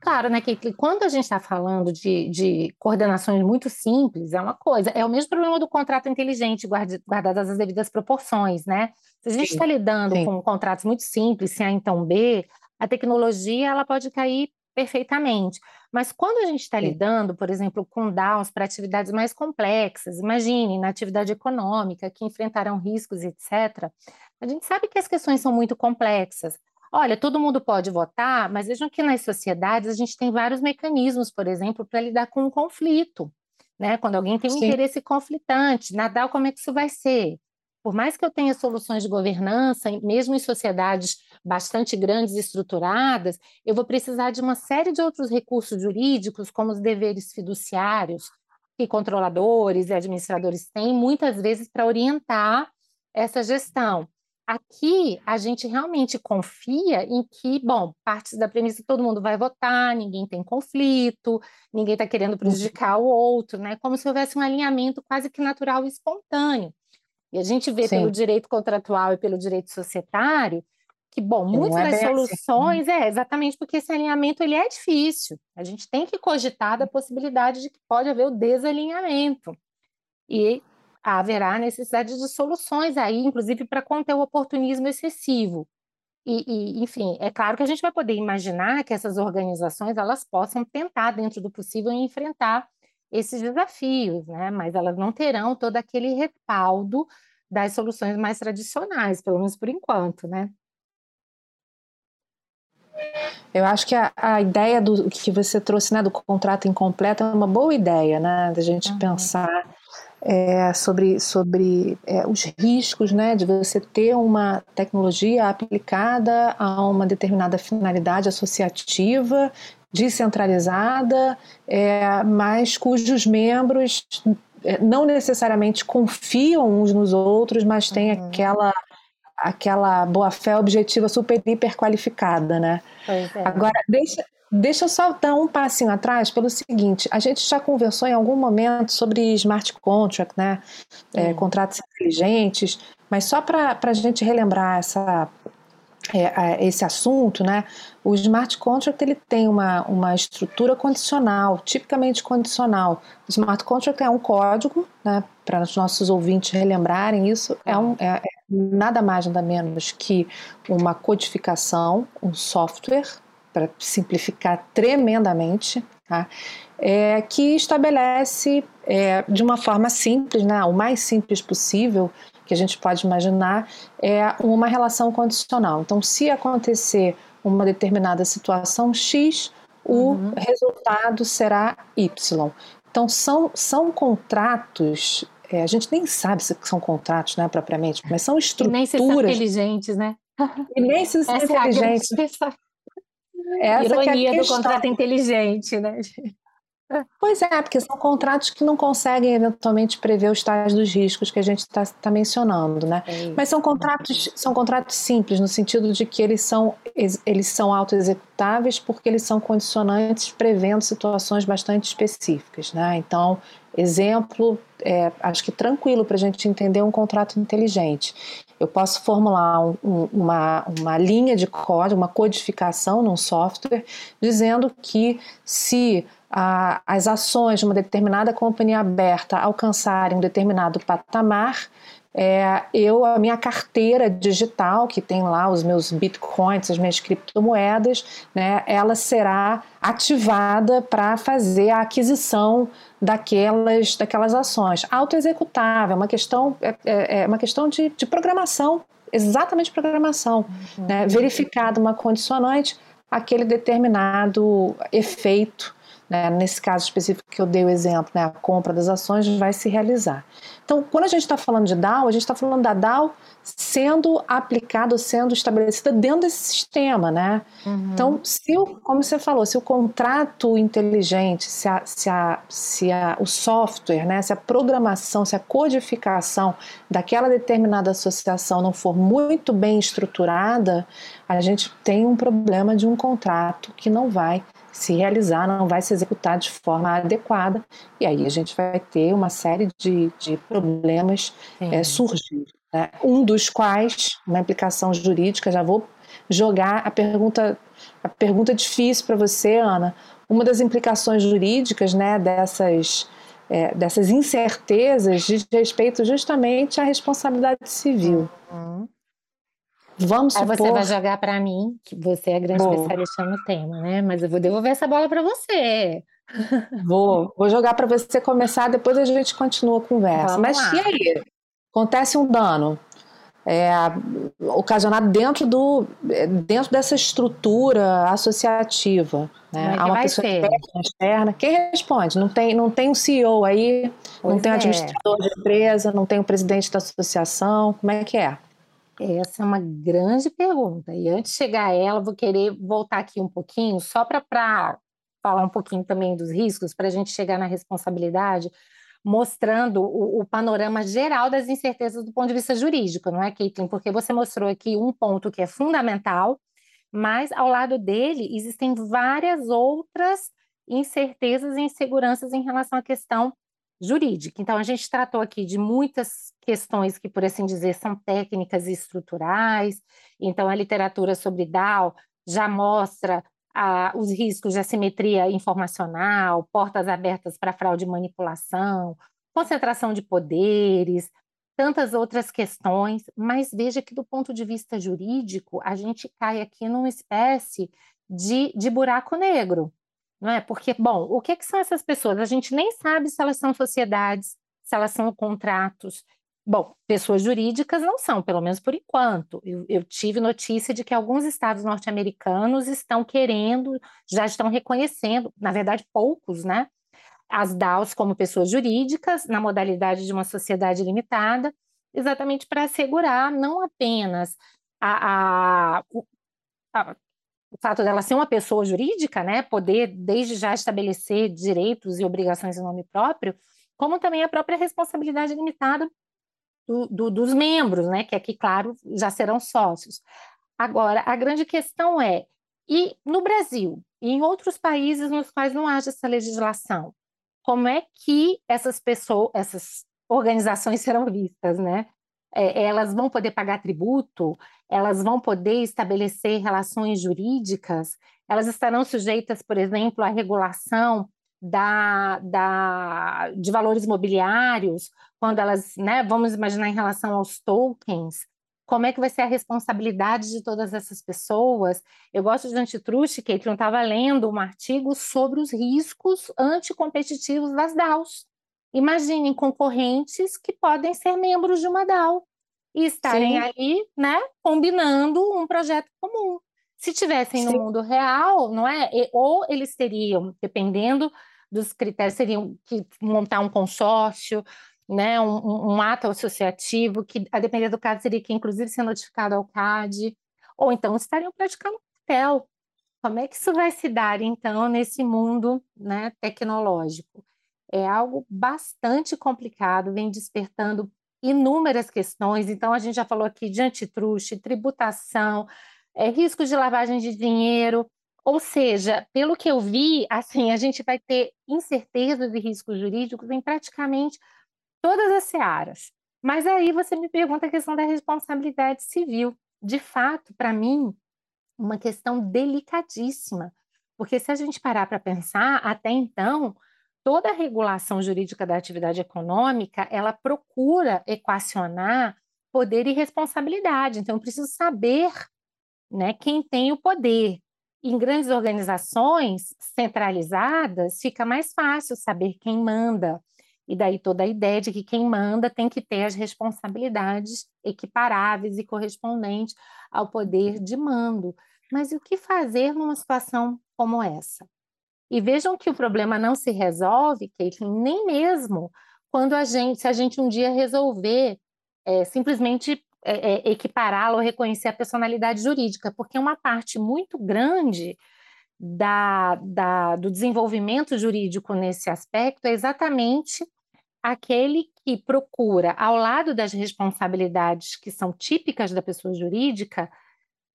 claro, né, que quando a gente está falando de, de, coordenações muito simples, é uma coisa. É o mesmo problema do contrato inteligente, guardadas as devidas proporções, né? Se a gente está lidando sim. com contratos muito simples, se A então B, a tecnologia ela pode cair perfeitamente. Mas quando a gente está lidando, por exemplo, com DAOs para atividades mais complexas, imagine na atividade econômica, que enfrentarão riscos, etc., a gente sabe que as questões são muito complexas. Olha, todo mundo pode votar, mas vejam que nas sociedades a gente tem vários mecanismos, por exemplo, para lidar com um conflito. Né? Quando alguém tem um Sim. interesse conflitante, na DAO, como é que isso vai ser? Por mais que eu tenha soluções de governança, mesmo em sociedades bastante grandes e estruturadas, eu vou precisar de uma série de outros recursos jurídicos, como os deveres fiduciários, que controladores e administradores têm, muitas vezes, para orientar essa gestão. Aqui, a gente realmente confia em que, bom, parte da premissa todo mundo vai votar, ninguém tem conflito, ninguém está querendo prejudicar o outro, né? Como se houvesse um alinhamento quase que natural e espontâneo. E a gente vê Sim. pelo direito contratual e pelo direito societário que, bom, muitas é das soluções assim. é exatamente porque esse alinhamento ele é difícil. A gente tem que cogitar da possibilidade de que pode haver o desalinhamento. E haverá necessidade de soluções aí, inclusive para conter o oportunismo excessivo. E, e, enfim, é claro que a gente vai poder imaginar que essas organizações elas possam tentar, dentro do possível, enfrentar esses desafios, né? Mas elas não terão todo aquele respaldo das soluções mais tradicionais, pelo menos por enquanto, né? Eu acho que a, a, ideia do que você trouxe, né, do contrato incompleto é uma boa ideia, né, da gente uhum. pensar é, sobre, sobre é, os riscos, né, de você ter uma tecnologia aplicada a uma determinada finalidade associativa descentralizada, é, mas cujos membros é, não necessariamente confiam uns nos outros, mas têm uhum. aquela aquela boa fé objetiva super hiper qualificada, né? É. Agora deixa Deixa eu só dar um passinho atrás pelo seguinte: a gente já conversou em algum momento sobre smart contract, né? É, contratos inteligentes, mas só para a gente relembrar essa, é, esse assunto, né? O smart contract ele tem uma, uma estrutura condicional, tipicamente condicional. O smart contract é um código, né? Para os nossos ouvintes relembrarem isso, é, um, é, é nada mais nada menos que uma codificação, um software, para simplificar tremendamente, tá? É, que estabelece é, de uma forma simples, né, o mais simples possível, que a gente pode imaginar é uma relação condicional. Então, se acontecer uma determinada situação X, o uhum. resultado será Y. Então, são, são contratos, é, a gente nem sabe se são contratos, né, propriamente, mas são estruturas. E nem se são inteligentes, né? E nem se são inteligentes. É Essa Ironia é do contrato inteligente, né? É. Pois é, porque são contratos que não conseguem eventualmente prever os tais dos riscos que a gente está tá mencionando, né? É Mas são contratos, são contratos simples no sentido de que eles são eles são autoexecutáveis porque eles são condicionantes prevendo situações bastante específicas, né? Então, exemplo, é, acho que tranquilo para a gente entender um contrato inteligente. Eu posso formular um, um, uma, uma linha de código, uma codificação num software, dizendo que se a, as ações de uma determinada companhia aberta alcançarem um determinado patamar, é, eu, a minha carteira digital, que tem lá os meus bitcoins, as minhas criptomoedas, né, ela será ativada para fazer a aquisição daquelas, daquelas ações. Autoexecutável, é uma questão, é, é, é uma questão de, de, programação, exatamente programação. Uhum. Né, verificada uma condicionante, aquele determinado efeito né, nesse caso específico que eu dei o exemplo, né, a compra das ações vai se realizar. Então, quando a gente está falando de DAO, a gente está falando da DAO sendo aplicada, sendo estabelecida dentro desse sistema, né? Uhum. Então, se o, como você falou, se o contrato inteligente, se, a, se, a, se a, o software, né, se a programação, se a codificação daquela determinada associação não for muito bem estruturada, a gente tem um problema de um contrato que não vai se realizar, não vai se executar de forma adequada, e aí a gente vai ter uma série de, de problemas é, surgindo. Né? Um dos quais, uma implicação jurídica, já vou jogar a pergunta, a pergunta difícil para você, Ana. Uma das implicações jurídicas né, dessas, é, dessas incertezas diz respeito justamente à responsabilidade civil. Uhum. Vamos supor... Aí você vai jogar para mim, que você é grande especialista no tema, né? Mas eu vou devolver essa bola para você. Vou, vou jogar para você começar, depois a gente continua a conversa. Vamos Mas lá. e aí? Acontece um dano é, ocasionado dentro, do, dentro dessa estrutura associativa. Né? Há uma pessoa interna, externa. Quem responde? Não tem, não tem um CEO aí, pois não tem um é. administrador de empresa, não tem o um presidente da associação. Como é que é? Essa é uma grande pergunta. E antes de chegar a ela, vou querer voltar aqui um pouquinho, só para falar um pouquinho também dos riscos, para a gente chegar na responsabilidade, mostrando o, o, panorama geral das incertezas do ponto de vista jurídico, não é, Caitlin? Porque você mostrou aqui um ponto que é fundamental, mas ao lado dele existem várias outras incertezas e inseguranças em relação à questão jurídica. Então, a gente tratou aqui de muitas questões que, por assim dizer, são técnicas e estruturais. Então, a literatura sobre DAO já mostra ah, os riscos de assimetria informacional, portas abertas para fraude e manipulação, concentração de poderes, tantas outras questões, mas veja que, do ponto de vista jurídico, a gente cai aqui numa espécie de, de buraco negro não é? Porque, bom, o que, que são essas pessoas? A gente nem sabe se elas são sociedades, se elas são contratos. Bom, pessoas jurídicas não são, pelo menos por enquanto. Eu, eu tive notícia de que alguns estados norte-americanos estão querendo, já estão reconhecendo, na verdade, poucos, né? As DAOs como pessoas jurídicas, na modalidade de uma sociedade limitada, exatamente para assegurar não apenas a, a, a, o fato dela ser uma pessoa jurídica, né, poder desde já estabelecer direitos e obrigações em nome próprio, como também a própria responsabilidade limitada do, do, dos membros, né, que aqui, claro, já serão sócios. Agora, a grande questão é, e no Brasil e em outros países nos quais não haja essa legislação, como é que essas pessoas, essas organizações serão vistas, né? É, elas vão poder pagar tributo, elas vão poder estabelecer relações jurídicas, elas estarão sujeitas, por exemplo, à regulação da, da, de valores imobiliários, quando elas, né, vamos imaginar em relação aos tokens, como é que vai ser a responsabilidade de todas essas pessoas? Eu gosto de antitruste, Kate, eu estava lendo um artigo sobre os riscos anticompetitivos das DAOs. Imaginem concorrentes que podem ser membros de uma DAO e estarem Sim. ali, né, combinando um projeto comum. Se tivessem no mundo real, não é? Ou eles teriam, dependendo dos critérios, teriam que montar um consórcio, né, um, um ato associativo, que a depender do caso seria que inclusive ser notificado ao CAD, ou então estariam praticando papel, Como é que isso vai se dar, então, nesse mundo né, tecnológico? É algo bastante complicado, vem despertando inúmeras questões. Então, a gente já falou aqui de antitruste, tributação, é, risco de lavagem de dinheiro. Ou seja, pelo que eu vi, assim, a gente vai ter incertezas e riscos jurídicos em praticamente todas as searas. Mas aí você me pergunta a questão da responsabilidade civil. De fato, para mim, uma questão delicadíssima, porque se a gente parar para pensar, até então, toda a regulação jurídica da atividade econômica, ela procura equacionar poder e responsabilidade. Então, eu preciso saber né, quem tem o poder. Em grandes organizações centralizadas, fica mais fácil saber quem manda. E daí toda a ideia de que quem manda tem que ter as responsabilidades equiparáveis e correspondentes ao poder de mando. Mas o que fazer numa situação como essa? E vejam que o problema não se resolve, Caitlin, nem mesmo quando a gente, se a gente um dia resolver é, simplesmente é, é, equipará-lo ou reconhecer a personalidade jurídica, porque uma parte muito grande da, da, do desenvolvimento jurídico nesse aspecto é exatamente aquele que procura, ao lado das responsabilidades que são típicas da pessoa jurídica,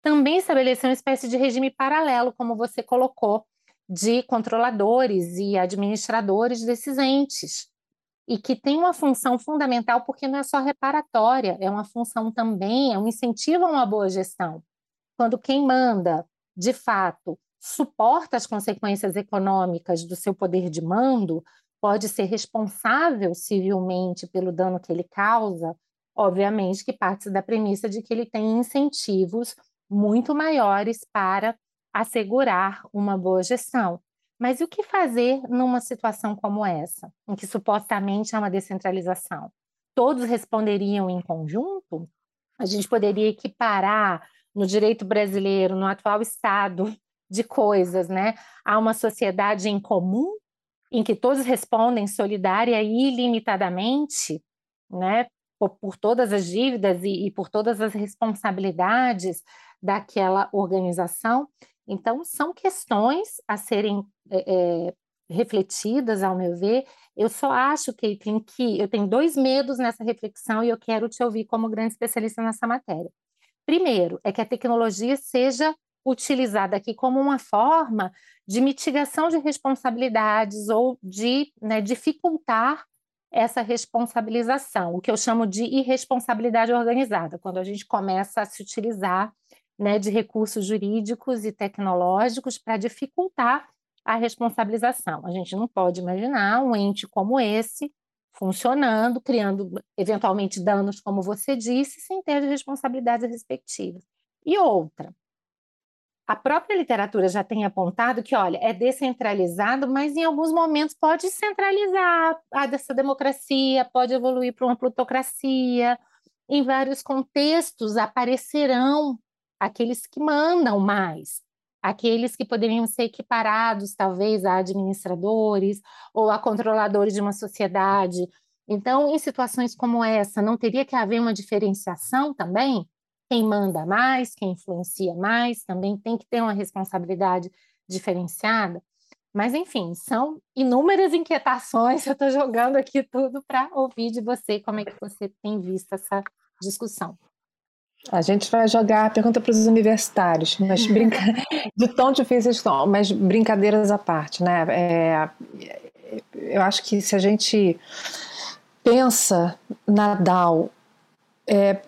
também estabelecer uma espécie de regime paralelo, como você colocou, de controladores e administradores desses entes, e que tem uma função fundamental, porque não é só reparatória, é uma função também, é um incentivo a uma boa gestão. Quando quem manda, de fato, suporta as consequências econômicas do seu poder de mando, pode ser responsável civilmente pelo dano que ele causa, obviamente que parte da premissa de que ele tem incentivos muito maiores para assegurar uma boa gestão. Mas o que fazer numa situação como essa, em que supostamente há uma descentralização? Todos responderiam em conjunto? A gente poderia equiparar no direito brasileiro, no atual estado de coisas, né, a uma sociedade em comum em que todos respondem solidária e ilimitadamente, né, por, por todas as dívidas e, e, por todas as responsabilidades daquela organização. Então, são questões a serem é, é, refletidas, ao meu ver. Eu só acho, Caitlin, que eu tenho dois medos nessa reflexão e eu quero te ouvir como grande especialista nessa matéria. Primeiro, é que a tecnologia seja utilizada aqui como uma forma de mitigação de responsabilidades ou de né, dificultar essa responsabilização, o que eu chamo de irresponsabilidade organizada, quando a gente começa a se utilizar né, de recursos jurídicos e tecnológicos para dificultar a responsabilização. A gente não pode imaginar um ente como esse funcionando, criando eventualmente danos, como você disse, sem ter as responsabilidades respectivas. E outra, a própria literatura já tem apontado que, olha, é descentralizado, mas em alguns momentos pode centralizar a dessa democracia, pode evoluir para uma plutocracia. Em vários contextos aparecerão aqueles que mandam mais, aqueles que poderiam ser equiparados, talvez, a administradores ou a controladores de uma sociedade. Então, em situações como essa, não teria que haver uma diferenciação também? quem manda mais, quem influencia mais, também tem que ter uma responsabilidade diferenciada. Mas, enfim, são inúmeras inquietações. Eu estou jogando aqui tudo para ouvir de você como é que você tem visto essa discussão. A gente vai jogar a pergunta para os universitários, mas brinca... de tão difíceis são, mas brincadeiras à parte, né? É... eu acho que se a gente pensa na DAO, é,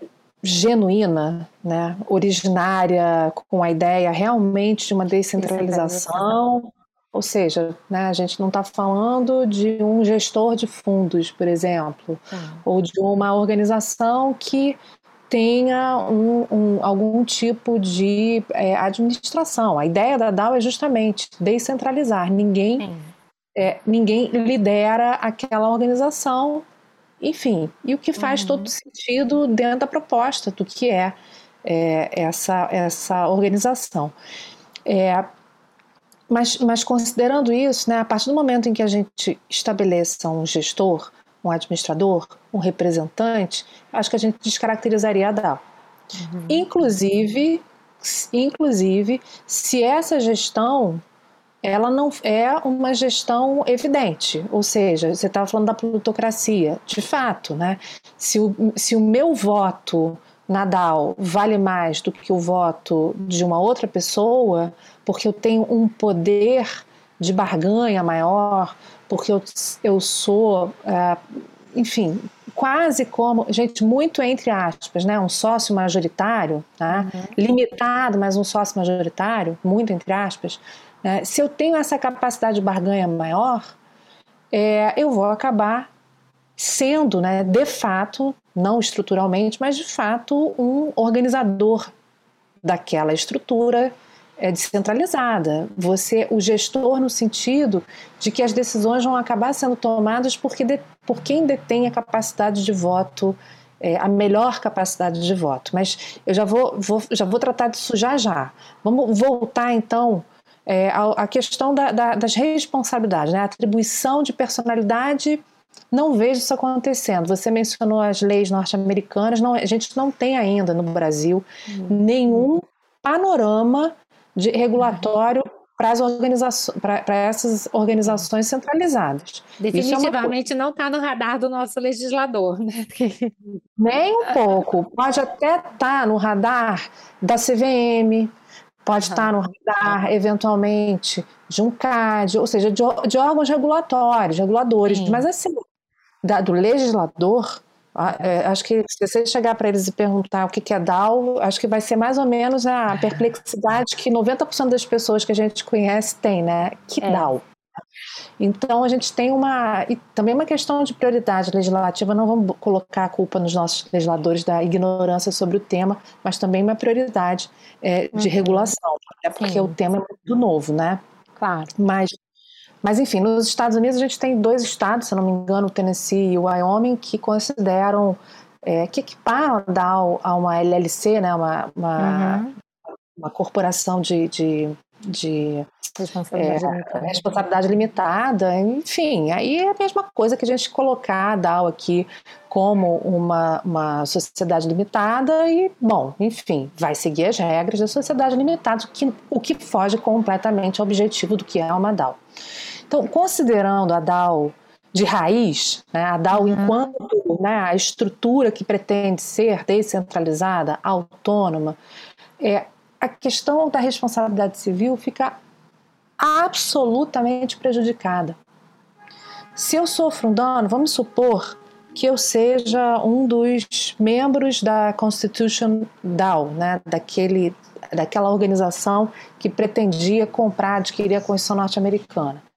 genuína, né, originária, com a ideia realmente de uma descentralização. Ou seja, né, a gente não está falando de um gestor de fundos, por exemplo, ou de uma organização que tenha um, um, algum tipo de é, administração. A ideia da DAO é justamente descentralizar. Ninguém, é, ninguém lidera aquela organização enfim, e o que faz uhum. todo sentido dentro da proposta do que é, é essa, essa organização. É, mas, mas considerando isso, né, a partir do momento em que a gente estabeleça um gestor, um administrador, um representante, acho que a gente descaracterizaria a DAO. Uhum. Inclusive inclusive se essa gestão ela não é uma gestão evidente, ou seja, você estava falando da plutocracia, de fato, né? Se o, se o meu voto Nadal vale mais do que o voto de uma outra pessoa, porque eu tenho um poder de barganha maior, porque eu, eu sou, é, enfim, quase como, gente, muito entre aspas, né? Um sócio majoritário, tá? Uhum. limitado, mas um sócio majoritário, muito entre aspas né? Se eu tenho essa capacidade de barganha maior, é, eu vou acabar sendo, né, de fato, não estruturalmente, mas de fato, um organizador daquela estrutura é, descentralizada. Você, o gestor, no sentido de que as decisões vão acabar sendo tomadas porque de, por quem detém a capacidade de voto, é, a melhor capacidade de voto. Mas eu já vou, vou, já vou tratar disso já já. Vamos voltar então é, a, a, questão da, da, das responsabilidades, né? a atribuição de personalidade. Não vejo isso acontecendo. Você mencionou as leis norte-americanas. A gente não tem ainda no Brasil uhum. nenhum panorama de regulatório para as organizações, para essas organizações centralizadas. É Definitivamente é não está no radar do nosso legislador, né? Nem um pouco. Pode até estar tá no radar da CVM, pode uhum. estar no radar, eventualmente, de um CAD, ou seja, de, de órgãos regulatórios, reguladores, Sim. mas assim, da, do legislador, acho que se você chegar para eles e perguntar o que, é DAO, acho que vai ser mais ou menos a perplexidade que 90% das pessoas que a gente conhece tem, né? Que é. DAO? Então a gente tem uma e também uma questão de prioridade legislativa. Não vamos colocar a culpa nos nossos legisladores da ignorância sobre o tema, mas também uma prioridade é, de uhum. regulação, até porque Sim. o tema é muito novo, né? Claro. Mas mas, enfim, nos Estados Unidos a gente tem dois estados, se não me engano, o Tennessee e o Wyoming, que consideram, é, que equiparam a DAO a uma LLC, né, uma, uma, uhum. uma corporação de, de de responsabilidade, é, limitada. responsabilidade, limitada. enfim, aí é a mesma coisa que a gente colocar a DAO aqui como uma, uma sociedade limitada e, bom, enfim, vai seguir as regras da sociedade limitada, que, o que foge completamente ao objetivo do que é uma DAO. Então, considerando a DAO de raiz, né, a DAO uhum. enquanto né, a estrutura que pretende ser descentralizada, autônoma, é, a questão da responsabilidade civil fica absolutamente prejudicada. Se eu sofro um dano, vamos supor que eu seja um dos membros da Constitution DAO, né, daquele, daquela organização que pretendia comprar, adquirir a Constituição norte-americana.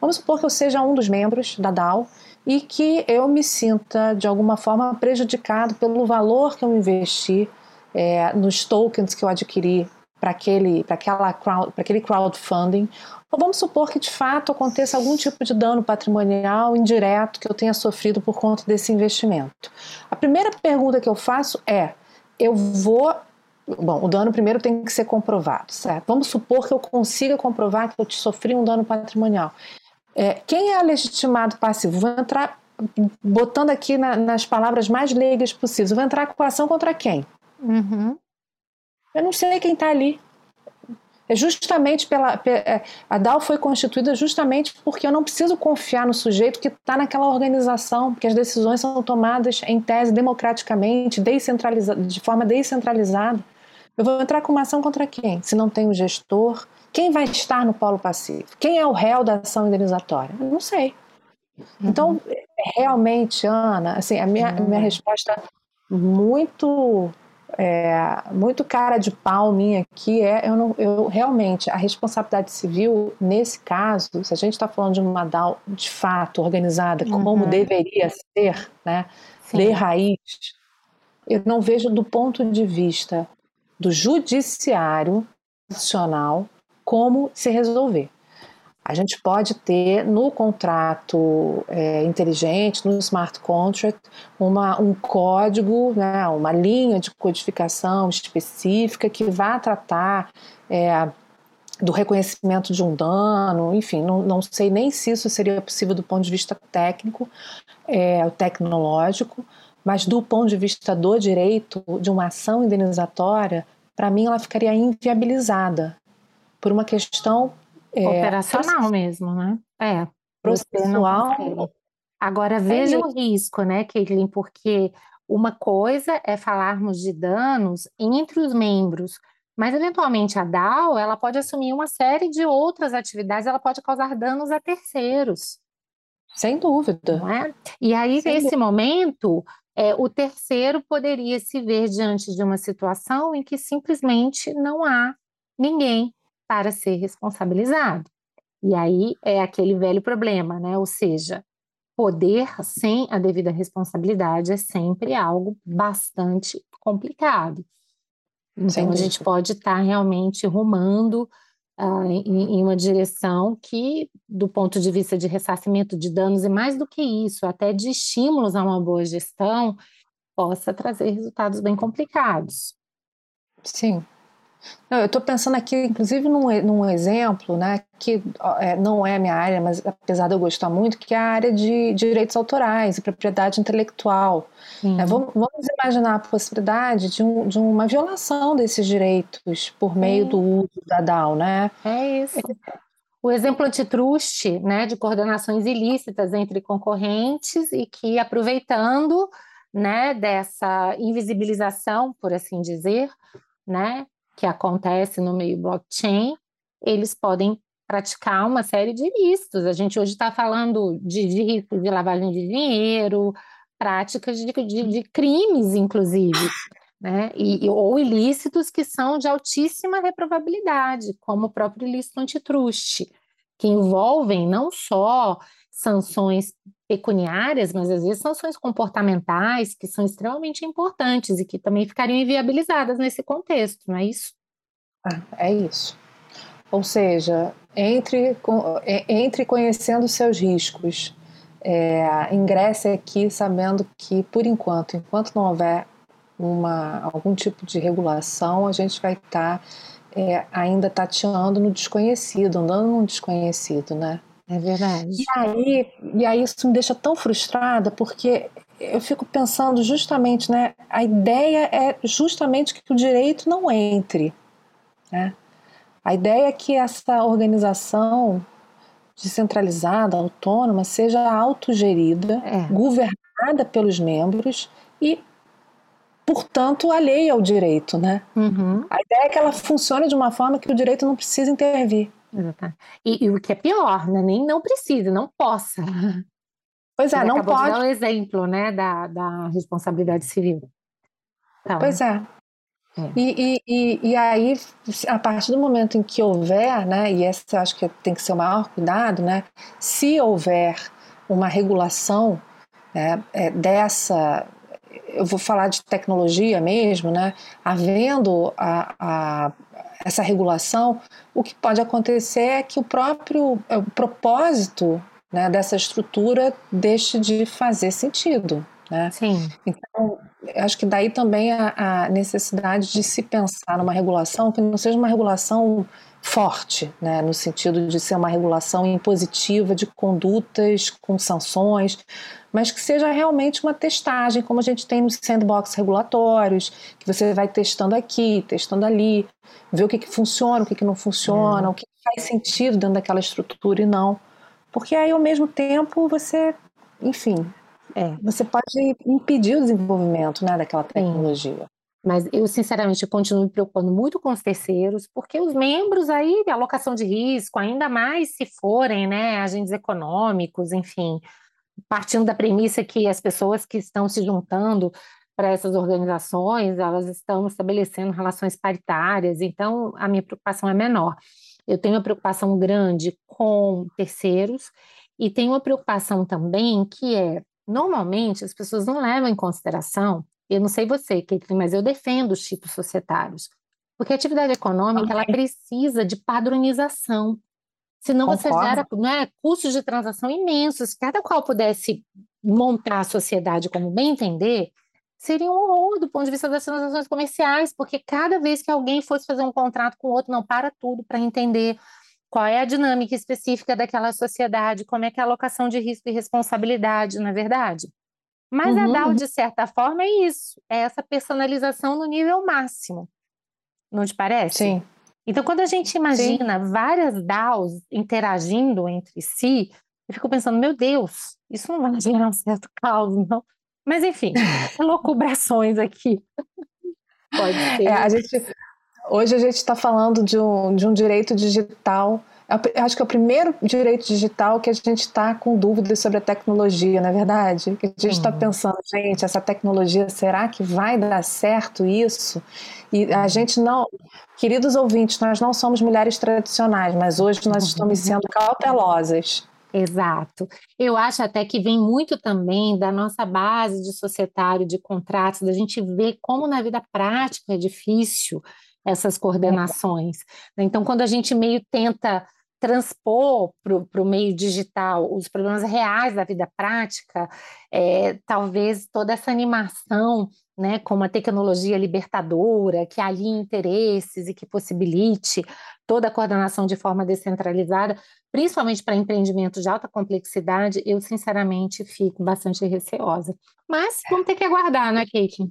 Vamos supor que eu seja um dos membros da DAO e que eu me sinta de alguma forma prejudicado pelo valor que eu investi é, nos tokens que eu adquiri para aquele, aquela crowd, aquele crowdfunding, ou vamos supor que de fato aconteça algum tipo de dano patrimonial indireto que eu tenha sofrido por conta desse investimento. A primeira pergunta que eu faço é: eu vou. Bom, o dano primeiro tem que ser comprovado, certo? Vamos supor que eu consiga comprovar que eu te sofri um dano patrimonial. É, quem é legitimado passivo? Vou entrar botando aqui na, nas palavras mais leigas possíveis. Vou entrar com a ação contra quem? Uhum. Eu não sei quem está ali. É justamente pela. É, a DAO foi constituída justamente porque eu não preciso confiar no sujeito que está naquela organização, porque as decisões são tomadas em tese democraticamente, descentralizada, de forma descentralizada. Eu vou entrar com uma ação contra quem? Se não tem o gestor, quem vai estar no polo passivo? Quem é o réu da ação indenizatória? Eu não sei. Então, uhum. realmente, Ana, assim, a minha, uhum. a minha resposta muito é, muito cara de pau minha aqui é eu, não, eu realmente a responsabilidade civil nesse caso se a gente está falando de uma DAO de fato organizada uhum. como deveria ser né Sim. de raiz eu não vejo do ponto de vista do judiciário nacional como se resolver. A gente pode ter no contrato é, inteligente, no smart contract, uma, um código, né, uma linha de codificação específica que vá tratar é, do reconhecimento de um dano, enfim, não, não, sei nem se isso seria possível do ponto de vista técnico, é, tecnológico, mas do ponto de vista do direito de uma ação indenizatória, para mim ela ficaria inviabilizada por uma questão é, operacional mesmo, né? É, processual. Agora veja é o risco, né, Caitlin, porque uma coisa é falarmos de danos entre os membros, mas eventualmente a DAO ela pode assumir uma série de outras atividades, ela pode causar danos a terceiros. Sem dúvida. É? E aí, Sem nesse dúvida. momento, é, o terceiro poderia se ver diante de uma situação em que simplesmente não há ninguém para ser responsabilizado. E aí é aquele velho problema, né? Ou seja, poder sem a devida responsabilidade é sempre algo bastante complicado. Então, a gente pode estar tá realmente rumando uh, em, em, uma direção que, do ponto de vista de ressarcimento de danos, e mais do que isso, até de estímulos a uma boa gestão, possa trazer resultados bem complicados. Sim, não, eu estou pensando aqui, inclusive, num, num exemplo, né, que é, não é minha área, mas apesar de eu gostar muito, que é a área de direitos autorais e propriedade intelectual. É, vamos, vamos, imaginar a possibilidade de, um, de, uma violação desses direitos por meio do uso da DAO, né? É isso. O exemplo antitruste, né, de coordenações ilícitas entre concorrentes e que, aproveitando né, dessa invisibilização, por assim dizer, né, que acontece no meio blockchain, eles podem praticar uma série de ilícitos. A gente hoje está falando de, de risco de lavagem de dinheiro, práticas de, de, de crimes, inclusive, né? E, ou ilícitos que são de altíssima reprovabilidade, como o próprio ilícito antitruste, que envolvem não só sanções pecuniárias, mas às vezes sanções comportamentais que são extremamente importantes e que também ficariam inviabilizadas nesse contexto, não é isso? Ah, é isso. Ou seja, entre, é, entre conhecendo seus riscos, é, ingresse aqui sabendo que, por enquanto, enquanto não houver uma, algum tipo de regulação, a gente vai estar tá, é, ainda tateando no desconhecido, andando no desconhecido, né? É verdade. E aí, e aí isso me deixa tão frustrada, porque eu fico pensando justamente, né? A ideia é justamente que o direito não entre. Né? A ideia é que essa organização descentralizada, autônoma, seja autogerida, é. governada pelos membros e, portanto, alheia ao direito. Né? Uhum. A ideia é que ela funcione de uma forma que o direito não precisa intervir. E, e, o que é pior, né? nem não precisa, não possa. Pois é, Ele não pode. dar o um exemplo né, da, da responsabilidade civil. Então, pois é. é. E, e, e, aí, a partir do momento em que houver, né, e esse eu acho que tem que ser o maior cuidado, né, se houver uma regulação né, é, dessa, eu vou falar de tecnologia mesmo, né, havendo a, a essa regulação, o que pode acontecer é que o próprio é, o propósito né, dessa estrutura deixe de fazer sentido. Né? Sim. Então, acho que daí também a, a, necessidade de se pensar numa regulação que não seja uma regulação forte, né, no sentido de ser uma regulação impositiva de condutas com sanções, mas que seja realmente uma testagem, como a gente tem nos sandbox regulatórios, que você vai testando aqui, testando ali, ver o que, que funciona, o que, que não funciona, é. o que faz sentido dentro daquela estrutura e não. Porque aí, ao mesmo tempo, você, enfim, é. você pode impedir o desenvolvimento né, daquela tecnologia. Mas eu, sinceramente, continuo me preocupando muito com os terceiros, porque os membros aí, alocação de risco, ainda mais se forem né, agentes econômicos, enfim, partindo da premissa que as pessoas que estão se juntando para essas organizações, elas estão estabelecendo relações paritárias, então a minha preocupação é menor. Eu tenho uma preocupação grande com terceiros e tenho uma preocupação também que é, normalmente as pessoas não levam em consideração, eu não sei você, Caitlin, mas eu defendo os tipos societários, porque a atividade econômica okay. ela precisa de padronização. Senão Concordo. você gera né, custos de transação imensos. Se cada qual pudesse montar a sociedade como bem entender, seria um horror do ponto de vista das transações comerciais, porque cada vez que alguém fosse fazer um contrato com o outro, não para tudo para entender qual é a dinâmica específica daquela sociedade, como é que é a alocação de risco e responsabilidade, na é verdade. Mas uhum. a DAO, de certa forma, é isso, é essa personalização no nível máximo. Não te parece? Sim. Então, quando a gente imagina Sim. várias DAOs interagindo entre si, eu fico pensando, meu Deus, isso não vai gerar um certo caos, não? Mas, enfim, loucubrações aqui. Pode ser. É, a gente, hoje a gente está falando de um, de um direito digital é acho que é o primeiro direito digital que a gente está com dúvidas sobre a tecnologia, não é verdade? Que a gente está uhum. pensando, gente, essa tecnologia, será que vai dar certo isso? E a gente não. Queridos ouvintes, nós não somos mulheres tradicionais, mas hoje nós estamos sendo cautelosas. Exato. Eu acho até que vem muito também da nossa base de societário, de contratos, da gente ver como na vida prática é difícil essas coordenações. Então, quando a gente meio tenta transpor para o meio digital os problemas reais da vida prática, é, talvez toda essa animação né, com uma tecnologia libertadora, que alinhe interesses e que possibilite toda a coordenação de forma descentralizada, principalmente para empreendimentos de alta complexidade, eu sinceramente fico bastante receosa. Mas vamos ter que aguardar, né, Kate?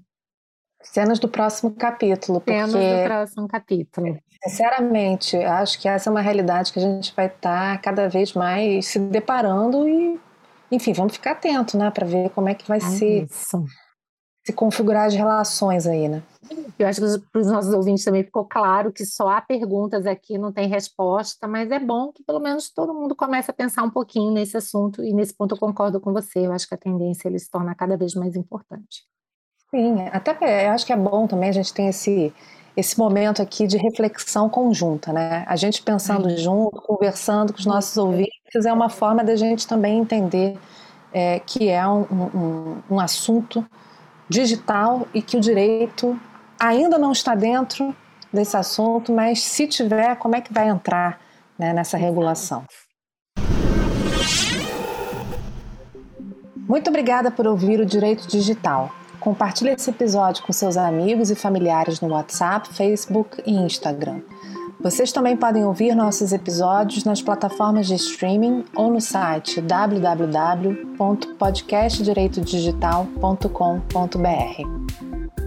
Cenas do próximo capítulo. Porque, Cenas do próximo capítulo. Sinceramente, acho que essa é uma realidade que a gente vai estar tá cada vez mais se deparando e, enfim, vamos ficar atento, né, para ver como é que vai é ser isso. se configurar as relações aí, né? Eu acho que para os nossos ouvintes também ficou claro que só há perguntas aqui, não tem resposta, mas é bom que pelo menos todo mundo comece a pensar um pouquinho nesse assunto e nesse ponto eu concordo com você. Eu acho que a tendência é ele se torna cada vez mais importante. Sim, até eu acho que é bom também a gente ter esse, esse momento aqui de reflexão conjunta, né? A gente pensando uhum. junto, conversando com os nossos ouvintes, é uma forma da gente também entender é, que é um, um, um, assunto digital e que o direito ainda não está dentro desse assunto, mas se tiver, como é que vai entrar né, nessa regulação? Muito obrigada por ouvir o Direito Digital. Compartilhe esse episódio com seus amigos e familiares no WhatsApp, Facebook e Instagram. Vocês também podem ouvir nossos episódios nas plataformas de streaming ou no site www.podcastdireitodigital.com.br.